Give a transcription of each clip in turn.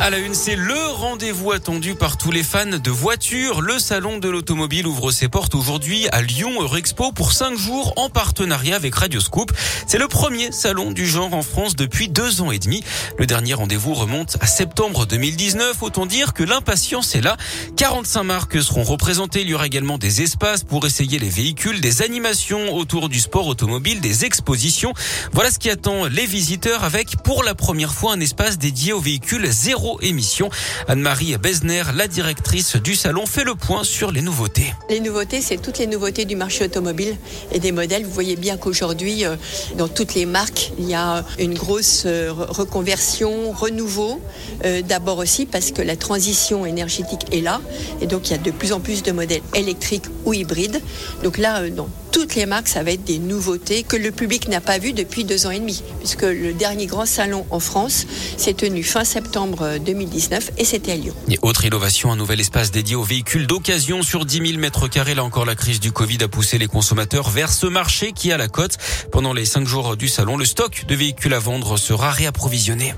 À la une, c'est le rendez-vous attendu par tous les fans de voitures. Le salon de l'automobile ouvre ses portes aujourd'hui à Lyon Eurexpo pour cinq jours en partenariat avec Radioscoop. C'est le premier salon du genre en France depuis deux ans et demi. Le dernier rendez-vous remonte à septembre 2019. Autant dire que l'impatience est là. 45 marques seront représentées. Il y aura également des espaces pour essayer les véhicules, des animations autour du sport automobile, des expositions. Voilà ce qui attend les visiteurs avec pour la première fois un espace dédié aux véhicules zéro émission. Anne-Marie Besner, la directrice du salon, fait le point sur les nouveautés. Les nouveautés, c'est toutes les nouveautés du marché automobile et des modèles. Vous voyez bien qu'aujourd'hui, euh, dans toutes les marques, il y a une grosse euh, reconversion, renouveau. Euh, d'abord aussi parce que la transition énergétique est là et donc il y a de plus en plus de modèles électriques ou hybrides. Donc là, dans toutes les marques, ça va être des nouveautés que le public n'a pas vues depuis deux ans et demi, puisque le dernier grand salon en France s'est tenu fin septembre 2019 et c'était à Lyon. Autre innovation, un nouvel espace dédié aux véhicules d'occasion sur 10 000 mètres carrés. Là encore, la crise du Covid a poussé les consommateurs vers ce marché qui a la cote. Pendant les cinq jours du salon, le stock de véhicules à vendre sera réapprovisionné.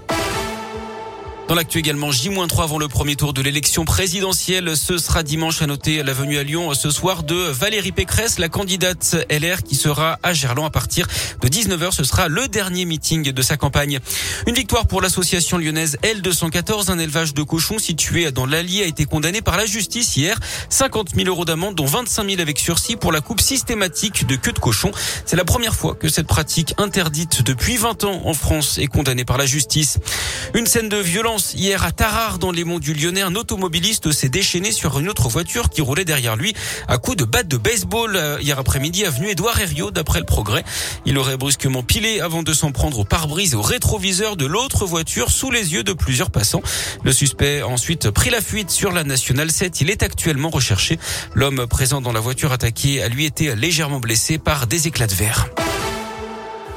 Dans l'actu également, J-3 avant le premier tour de l'élection présidentielle. Ce sera dimanche à noter la venue à Lyon ce soir de Valérie Pécresse, la candidate LR qui sera à Gerland à partir de 19h. Ce sera le dernier meeting de sa campagne. Une victoire pour l'association lyonnaise L214. Un élevage de cochons situé dans l'Allier a été condamné par la justice hier. 50 000 euros d'amende, dont 25 000 avec sursis pour la coupe systématique de queue de cochon. C'est la première fois que cette pratique interdite depuis 20 ans en France est condamnée par la justice. Une scène de violence hier à Tarare dans les monts du Lyonnais. Un automobiliste s'est déchaîné sur une autre voiture qui roulait derrière lui à coups de batte de baseball euh, hier après-midi avenue Édouard Herriot d'après le progrès. Il aurait brusquement pilé avant de s'en prendre au pare-brise et au rétroviseur de l'autre voiture sous les yeux de plusieurs passants. Le suspect a ensuite pris la fuite sur la nationale 7. Il est actuellement recherché. L'homme présent dans la voiture attaquée a lui été légèrement blessé par des éclats de verre.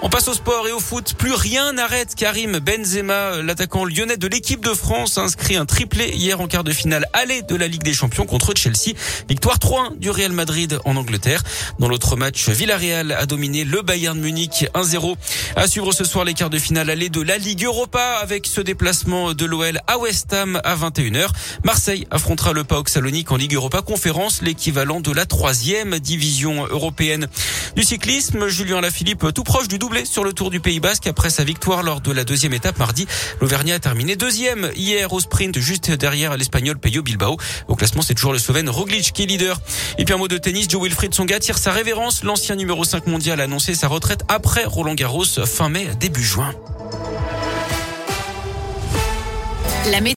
On passe au sport et au foot. Plus rien n'arrête Karim Benzema, l'attaquant lyonnais de l'équipe de France, inscrit un triplé hier en quart de finale aller de la Ligue des Champions contre Chelsea. Victoire 3-1 du Real Madrid en Angleterre. Dans l'autre match, Villarreal a dominé le Bayern Munich 1-0. À suivre ce soir les quarts de finale aller de la Ligue Europa avec ce déplacement de l'OL à West Ham à 21h. Marseille affrontera le PAOK Salonique en Ligue Europa Conférence, l'équivalent de la troisième division européenne. Du cyclisme, Julien Lafilippe tout proche du doublé sur le Tour du Pays Basque après sa victoire lors de la deuxième étape mardi. L'Auvergnat a terminé deuxième hier au sprint juste derrière l'Espagnol Peyo Bilbao. Au classement, c'est toujours le Slovène Roglic qui est leader. Et puis un mot de tennis, Joe Wilfried Songa tire sa révérence. L'ancien numéro 5 mondial a annoncé sa retraite après Roland Garros fin mai début juin.